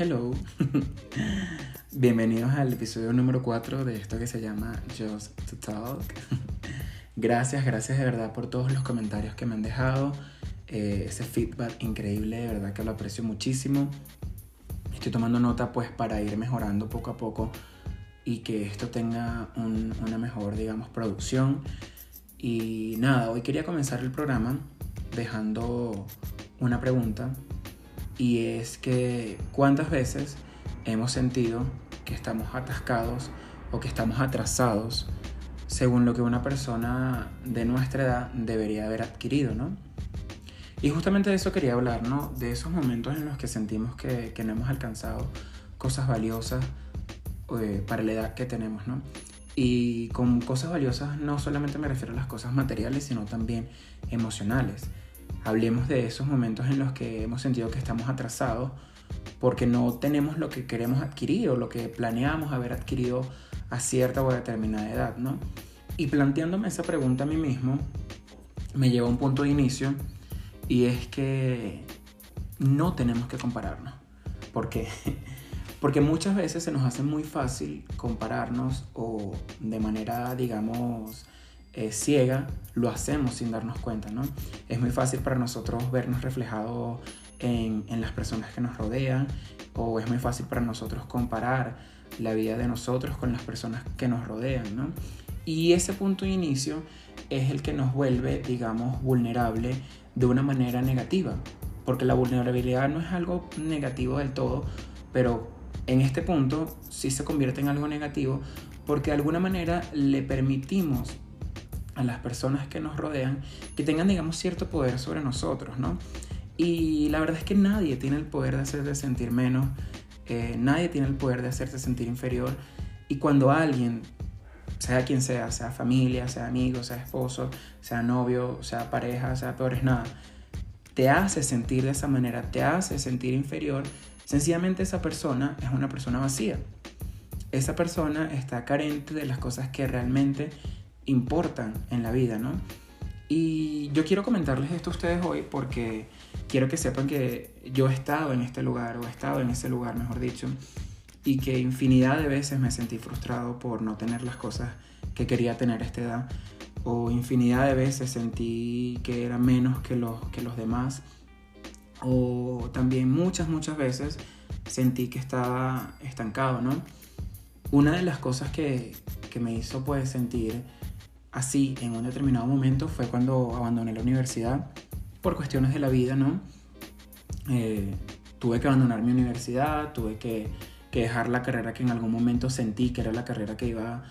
Hello. Bienvenidos al episodio número 4 de esto que se llama Just to Talk. gracias, gracias de verdad por todos los comentarios que me han dejado. Eh, ese feedback increíble, de verdad que lo aprecio muchísimo. Estoy tomando nota pues para ir mejorando poco a poco y que esto tenga una mejor, digamos, producción. Y nada, hoy quería comenzar el programa dejando una pregunta y es que cuántas veces hemos sentido que estamos atascados o que estamos atrasados según lo que una persona de nuestra edad debería haber adquirido, ¿no? Y justamente de eso quería hablar, ¿no? De esos momentos en los que sentimos que, no hemos alcanzado cosas valiosas eh, para la edad que tenemos, ¿no? Y con cosas valiosas no solamente me refiero a las cosas materiales, sino también emocionales. Hablemos de esos momentos en los que hemos sentido que estamos atrasados porque no tenemos lo que queremos adquirir o lo que planeamos haber adquirido a cierta o determinada edad, ¿no? Y planteándome esa pregunta a mí mismo, me lleva a un punto de inicio y es que no tenemos que compararnos. ¿Por qué? Porque muchas veces se nos hace muy fácil compararnos o de manera, digamos, eh, ciega, lo hacemos sin darnos cuenta, ¿no? Es muy fácil para nosotros vernos reflejados en, en las personas que nos rodean o es muy fácil para nosotros comparar la vida de nosotros con las personas que nos rodean, ¿no? Y ese punto de inicio es el que nos vuelve, digamos, vulnerable de una manera negativa, porque la vulnerabilidad no es algo negativo del todo, pero en este punto sí se convierte en algo negativo porque de alguna manera le permitimos a las personas que nos rodean que tengan, digamos, cierto poder sobre nosotros, ¿no? Y la verdad es que nadie tiene el poder de hacerte sentir menos, eh, nadie tiene el poder de hacerte sentir inferior. Y cuando alguien, sea quien sea, sea familia, sea amigo, sea esposo, sea novio, sea pareja, sea peor es nada, te hace sentir de esa manera, te hace sentir inferior, sencillamente esa persona es una persona vacía. Esa persona está carente de las cosas que realmente importan en la vida, ¿no? Y yo quiero comentarles esto a ustedes hoy porque quiero que sepan que yo he estado en este lugar, o he estado en ese lugar, mejor dicho, y que infinidad de veces me sentí frustrado por no tener las cosas que quería tener a esta edad, o infinidad de veces sentí que era menos que los, que los demás, o también muchas, muchas veces sentí que estaba estancado, ¿no? Una de las cosas que, que me hizo pues sentir así en un determinado momento fue cuando abandoné la universidad por cuestiones de la vida, ¿no? Eh, tuve que abandonar mi universidad, tuve que, dejar la carrera que en algún momento sentí que era la carrera que iba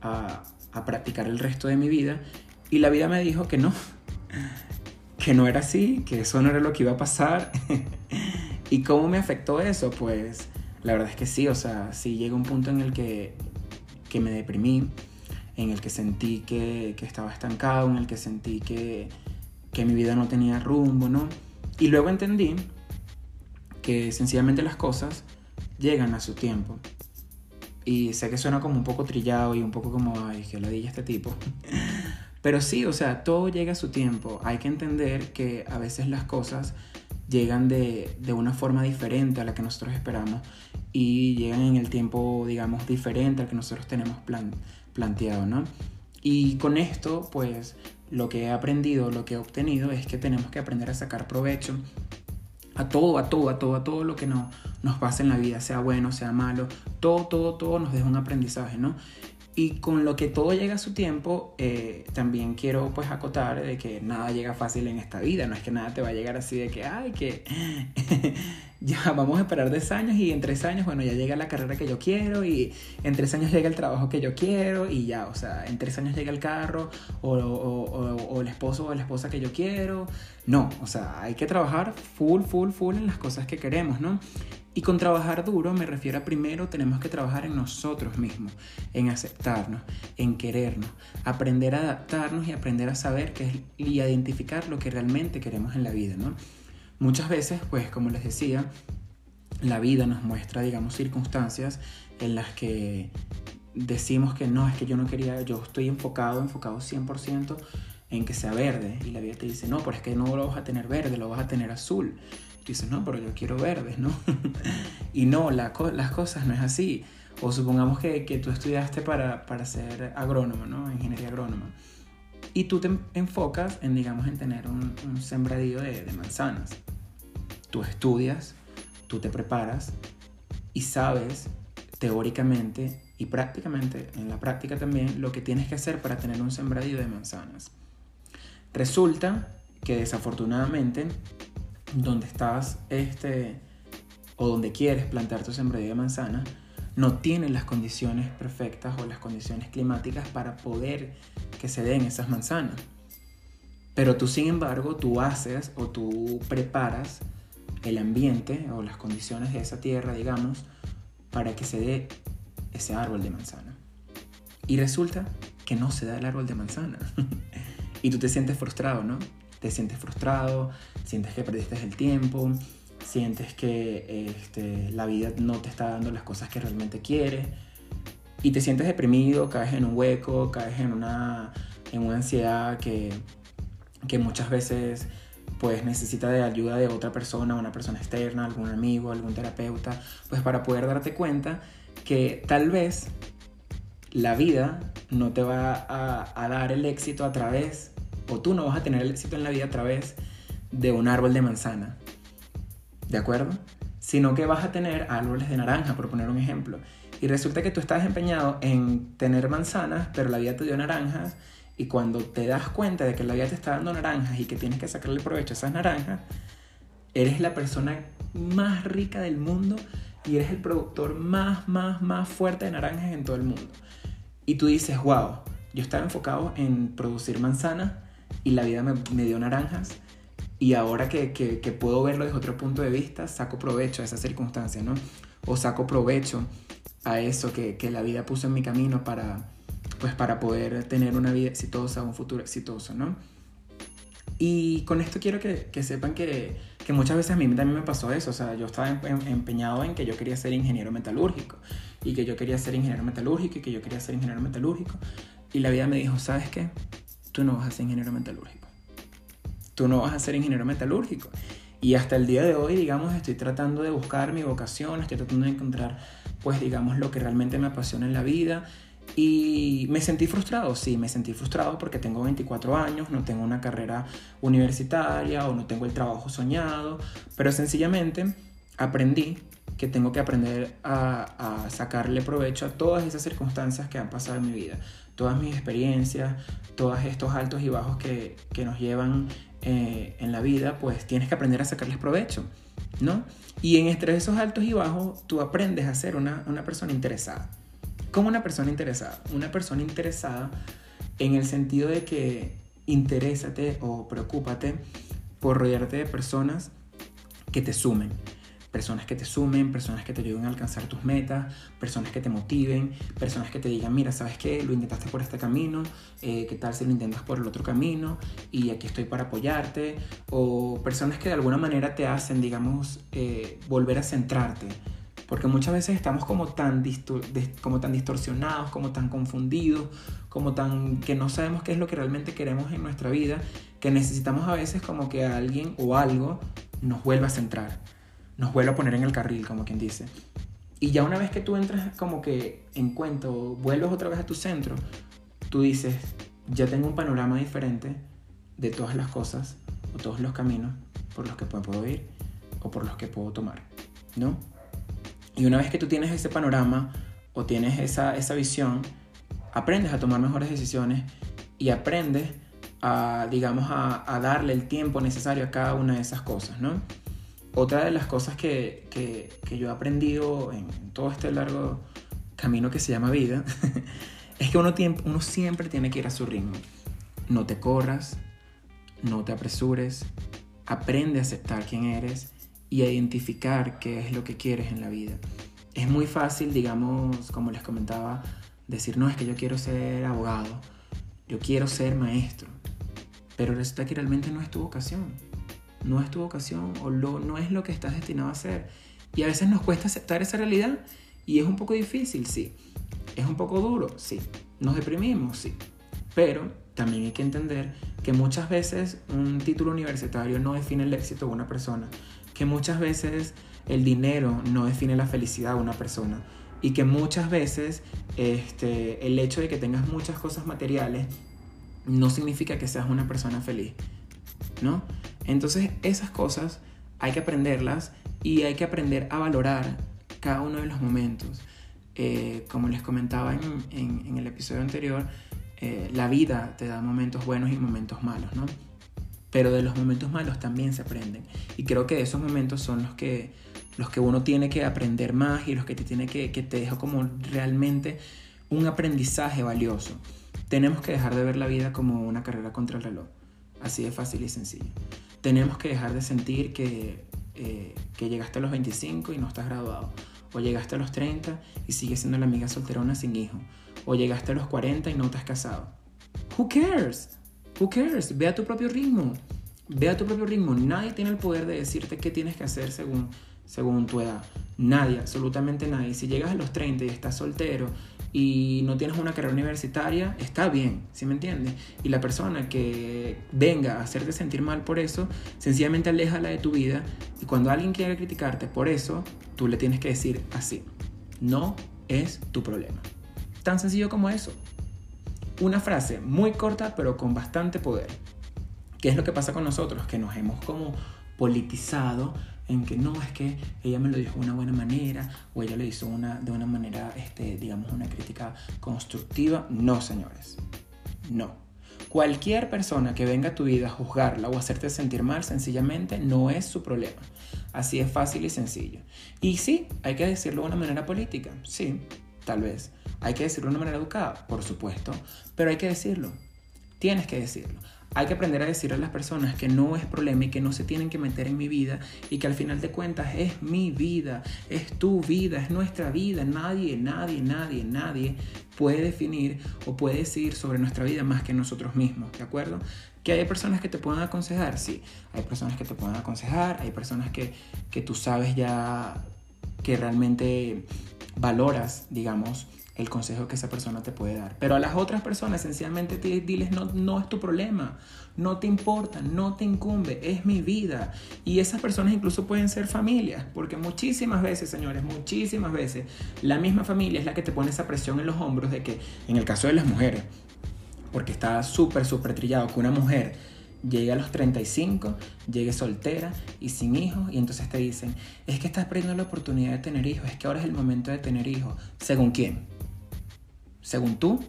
a, a practicar el resto de mi vida y la vida me dijo que no, que no era así, que eso no era lo que iba a pasar. ¿Y cómo me afectó eso? Pues la verdad es que sí, o sea, sí llega un punto en el que, que me deprimí, en el que sentí que, estaba estancado, en el que sentí que, mi vida no tenía rumbo, ¿no? Y luego entendí que sencillamente las cosas llegan a su tiempo. Y sé que suena como un poco trillado y un poco como, ay, que ladilla este tipo. Pero sí, o sea, todo llega a su tiempo. Hay que entender que a veces las cosas llegan de, de, una forma diferente a la que nosotros esperamos y llegan en el tiempo, digamos, diferente al que nosotros tenemos plan, planteado, ¿no? Y con esto, pues, lo que he aprendido, lo que he obtenido es que tenemos que aprender a sacar provecho a todo, a todo, a todo, a todo lo que no, nos pasa en la vida, sea bueno, sea malo, todo, todo, todo nos deja un aprendizaje, ¿no? Y con lo que todo llega a su tiempo, eh, también quiero pues acotar de que nada llega fácil en esta vida, no es que nada te va a llegar así de que, ay, que ya vamos a esperar tres años y en tres años, bueno, ya llega la carrera que yo quiero y en tres años llega el trabajo que yo quiero y ya, o sea, en tres años llega el carro o, o, o el esposo o la esposa que yo quiero. No, o sea, hay que trabajar full, full, full en las cosas que queremos, ¿no? Y con trabajar duro me refiero a primero tenemos que trabajar en nosotros mismos, en aceptarnos, en querernos, aprender a adaptarnos y aprender a saber qué es, y a identificar lo que realmente queremos en la vida, ¿no? Muchas veces, pues como les decía, la vida nos muestra, digamos, circunstancias en las que decimos que no, es que yo no quería, yo estoy enfocado, enfocado 100% en que sea verde. Y la vida te dice, no, pero es que no lo vas a tener verde, lo vas a tener azul. Tú dices, no, pero yo quiero verde, ¿no? y no, las cosas no es así. O supongamos que, que tú estudiaste para, para, ser agrónomo, ¿no? Ingeniería agrónoma. Y tú te enfocas en, digamos, en tener un, un sembradío de, manzanas. Tú estudias, tú te preparas y sabes teóricamente y prácticamente, en la práctica también, lo que tienes que hacer para tener un sembradío de manzanas. Resulta que desafortunadamente, donde estás este, o donde quieres plantar tu sembradío de manzanas, no tienen las condiciones perfectas o las condiciones climáticas para poder que se den esas manzanas. Pero tú, sin embargo, tú haces o tú preparas el ambiente o las condiciones de esa tierra, digamos, para que se dé ese árbol de manzana. Y resulta que no se da el árbol de manzana. y tú te sientes frustrado, ¿no? Te sientes frustrado, sientes que perdiste el tiempo, sientes que este, la vida no te está dando las cosas que realmente quieres y te sientes deprimido, caes en un hueco, caes en una, en una ansiedad que, que muchas veces pues necesita de ayuda de otra persona, una persona externa, algún amigo, algún terapeuta, pues para poder darte cuenta que tal vez la vida no te va a, a dar el éxito a través, o tú no vas a tener el éxito en la vida a través de un árbol de manzana, ¿de acuerdo? Sino que vas a tener árboles de naranja, por poner un ejemplo. Y resulta que tú estás empeñado en tener manzanas, pero la vida te dio naranjas. Y cuando te das cuenta de que la vida te está dando naranjas y que tienes que sacarle provecho a esas naranjas, eres la persona más rica del mundo y eres el productor más, más, más fuerte de naranjas en todo el mundo. Y tú dices, wow, yo estaba enfocado en producir manzanas y la vida me, me dio naranjas y ahora que, que, puedo verlo desde otro punto de vista, saco provecho a esa circunstancia, ¿no? O saco provecho a eso que, que, la vida puso en mi camino para, pues para poder tener una vida exitosa, un futuro exitoso, ¿no? Y con esto quiero que, que sepan que, que, muchas veces a mí también me pasó eso, o sea, yo estaba empeñado en que yo quería ser ingeniero metalúrgico y que yo quería ser ingeniero metalúrgico y que yo quería ser ingeniero metalúrgico y la vida me dijo, ¿sabes qué? Tú no vas a ser ingeniero metalúrgico tú no vas a ser ingeniero metalúrgico. Y hasta el día de hoy, digamos, estoy tratando de buscar mi vocación, estoy tratando de encontrar, pues, digamos, lo que realmente me apasiona en la vida. Y me sentí frustrado, sí, me sentí frustrado porque tengo 24 años, no tengo una carrera universitaria o no tengo el trabajo soñado, pero sencillamente aprendí que tengo que aprender a, a, sacarle provecho a todas esas circunstancias que han pasado en mi vida, todas mis experiencias, todos estos altos y bajos que, que nos llevan eh, en la vida, pues tienes que aprender a sacarles provecho, ¿no? Y en entre esos altos y bajos, tú aprendes a ser una, una persona interesada. ¿Cómo una persona interesada? Una persona interesada en el sentido de que interésate o preocúpate por rodearte de personas que te sumen, personas que te sumen, personas que te ayuden a alcanzar tus metas, personas que te motiven, personas que te digan, mira, ¿sabes qué? Lo intentaste por este camino, eh, ¿qué tal si lo intentas por el otro camino? Y aquí estoy para apoyarte. O personas que de alguna manera te hacen, digamos, eh, volver a centrarte. Porque muchas veces estamos como tan, como tan distorsionados, como tan confundidos, como tan que no sabemos qué es lo que realmente queremos en nuestra vida, que necesitamos a veces como que alguien o algo nos vuelva a centrar nos vuelve a poner en el carril, como quien dice. Y ya una vez que tú entras como que en cuento, vuelves otra vez a tu centro, tú dices, ya tengo un panorama diferente de todas las cosas o todos los caminos por los que puedo ir o por los que puedo tomar, ¿no? Y una vez que tú tienes ese panorama o tienes esa, esa visión, aprendes a tomar mejores decisiones y aprendes a, digamos, a, a darle el tiempo necesario a cada una de esas cosas, ¿no? Otra de las cosas que, que, yo he aprendido en todo este largo camino que se llama vida es que uno, uno siempre tiene que ir a su ritmo. No te corras, no te apresures, aprende a aceptar quién eres y a identificar qué es lo que quieres en la vida. Es muy fácil, digamos, como les comentaba, decir, no, es que yo quiero ser abogado, yo quiero ser maestro, pero resulta que realmente no es tu vocación no es tu vocación o lo, no es lo que estás destinado a hacer. Y a veces nos cuesta aceptar esa realidad y es un poco difícil, sí. Es un poco duro, sí. Nos deprimimos, sí. Pero también hay que entender que muchas veces un título universitario no define el éxito de una persona, que muchas veces el dinero no define la felicidad de una persona y que muchas veces este, el hecho de que tengas muchas cosas materiales no significa que seas una persona feliz, ¿no? Entonces esas cosas hay que aprenderlas y hay que aprender a valorar cada uno de los momentos. Eh, como les comentaba en, el episodio anterior, eh, la vida te da momentos buenos y momentos malos, ¿no? Pero de los momentos malos también se aprenden. Y creo que esos momentos son los que, los que uno tiene que aprender más y los que te tiene que, que te deja como realmente un aprendizaje valioso. Tenemos que dejar de ver la vida como una carrera contra el reloj. Así de fácil y sencillo. Tenemos que dejar de sentir que, eh, que llegaste a los 25 y no estás graduado. O llegaste a los 30 y sigues siendo la amiga solterona sin hijo. O llegaste a los 40 y no te has casado. Who cares? Who cares? Ve a tu propio ritmo. Ve a tu propio ritmo. Nadie tiene el poder de decirte qué tienes que hacer según, según tu edad. Nadie, absolutamente nadie. Si llegas a los 30 y estás soltero y no tienes una carrera universitaria, está bien, ¿sí me entiendes? Y la persona que venga a hacerte sentir mal por eso, sencillamente aléjala de tu vida y cuando alguien quiera criticarte por eso, tú le tienes que decir así, no es tu problema. Tan sencillo como eso. Una frase muy corta pero con bastante poder. ¿Qué es lo que pasa con nosotros? Que nos hemos como politizado en que no, es que ella me lo dijo de una buena manera o ella lo hizo una, de una manera, este, digamos, una crítica constructiva. No, señores, no. Cualquier persona que venga a tu vida a juzgarla o hacerte sentir mal, sencillamente no es su problema. Así es fácil y sencillo. Y sí, hay que decirlo de una manera política, sí, tal vez. Hay que decirlo de una manera educada, por supuesto, pero hay que decirlo. Tienes que decirlo. Hay que aprender a decir a las personas que no es problema y que no se tienen que meter en mi vida y que al final de cuentas es mi vida, es tu vida, es nuestra vida. Nadie, nadie, nadie, nadie puede definir o puede decir sobre nuestra vida más que nosotros mismos, ¿de acuerdo? Que hay personas que te puedan aconsejar, sí, hay personas que te puedan aconsejar, hay personas que, que tú sabes ya que realmente valoras, digamos, el consejo que esa persona te puede dar. Pero a las otras personas sencillamente te, diles, no, no es tu problema, no te importa, no te incumbe, es mi vida. Y esas personas incluso pueden ser familias, porque muchísimas veces, señores, muchísimas veces, la misma familia es la que te pone esa presión en los hombros de que, en el caso de las mujeres, porque está súper, súper trillado que una mujer llegue a los 35, llegue soltera y sin hijos, y entonces te dicen, es que estás perdiendo la oportunidad de tener hijos, es que ahora es el momento de tener hijos. ¿Según quién? Según tú,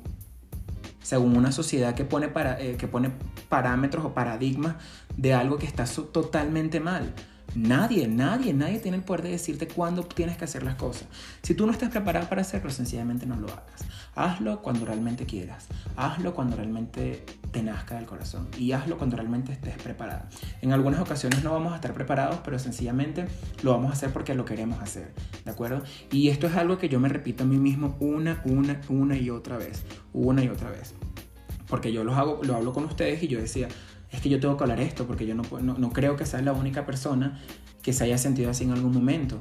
según una sociedad que pone, para, eh, que pone parámetros o paradigmas de algo que está totalmente mal. Nadie, nadie, nadie tiene el poder de decirte cuándo tienes que hacer las cosas. Si tú no estás preparado para hacerlo, sencillamente no lo hagas. Hazlo cuando realmente quieras. Hazlo cuando realmente te nazca del corazón. Y hazlo cuando realmente estés preparado. En algunas ocasiones no vamos a estar preparados, pero sencillamente lo vamos a hacer porque lo queremos hacer. ¿De acuerdo? Y esto es algo que yo me repito a mí mismo una, una, una y otra vez. Una y otra vez. Porque yo lo, hago, lo hablo con ustedes y yo decía, es que yo tengo que hablar esto porque yo no, no, no creo que sea la única persona que se haya sentido así en algún momento,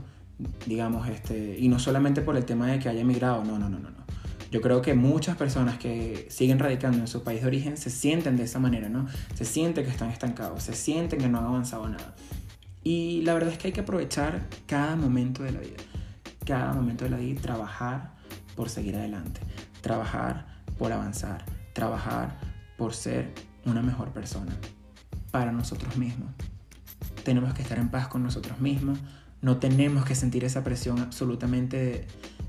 digamos, este, y no solamente por el tema de que haya emigrado, no, no, no, no, no. Yo creo que muchas personas que siguen radicando en su país de origen se sienten de esa manera, ¿no? Se sienten que están estancados, se sienten que no han avanzado nada. Y la verdad es que hay que aprovechar cada momento de la vida, cada momento de la vida y trabajar por seguir adelante, trabajar por avanzar, trabajar por ser una mejor persona para nosotros mismos. Tenemos que estar en paz con nosotros mismos, no tenemos que sentir esa presión absolutamente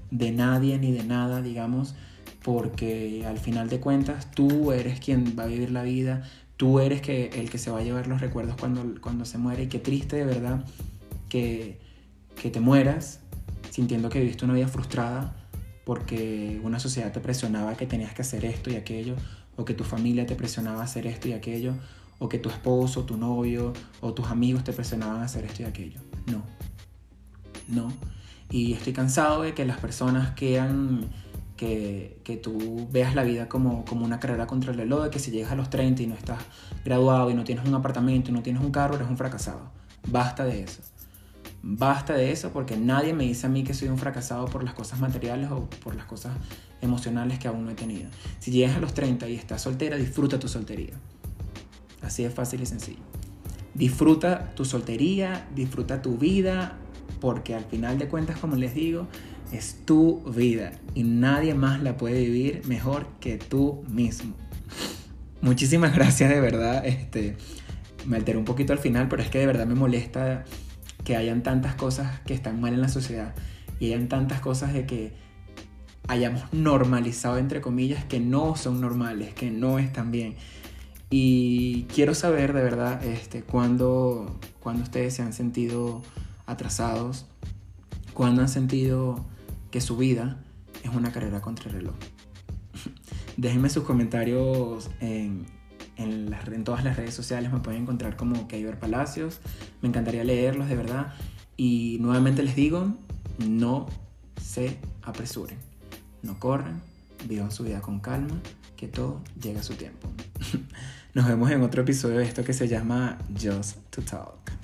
de, nadie ni de nada, digamos, porque al final de cuentas tú eres quien va a vivir la vida, tú eres que, el que se va a llevar los recuerdos cuando, cuando se muere. Y qué triste de verdad que, que te mueras sintiendo que viviste una vida frustrada porque una sociedad te presionaba que tenías que hacer esto y aquello o que tu familia te presionaba a hacer esto y aquello, o que tu esposo, tu novio o tus amigos te presionaban a hacer esto y aquello. No, no. Y estoy cansado de que las personas quieran que, que tú veas la vida como, como una carrera contra el reloj, de que si llegas a los 30 y no estás graduado y no tienes un apartamento y no tienes un carro, eres un fracasado. Basta de eso. Basta de eso porque nadie me dice a mí que soy un fracasado por las cosas materiales o por las cosas emocionales que aún no he tenido. Si llegas a los 30 y estás soltera, disfruta tu soltería. Así de fácil y sencillo. Disfruta tu soltería, disfruta tu vida, porque al final de cuentas, como les digo, es tu vida y nadie más la puede vivir mejor que tú mismo. Muchísimas gracias de verdad. Este, me alteré un poquito al final, pero es que de verdad me molesta que hayan tantas cosas que están mal en la sociedad y hayan tantas cosas de que hayamos normalizado, entre comillas, que no son normales, que no están bien. Y quiero saber de verdad este, cuándo, cuando ustedes se han sentido atrasados, cuándo han sentido que su vida es una carrera contra el reloj. Déjenme sus comentarios en, en, todas las redes sociales, me pueden encontrar como Keiber Palacios, me encantaría leerlos de verdad. Y nuevamente les digo, no se apresuren, no corran, vivan su vida con calma, que todo llega a su tiempo. Nos vemos en otro episodio de esto que se llama Just to Talk.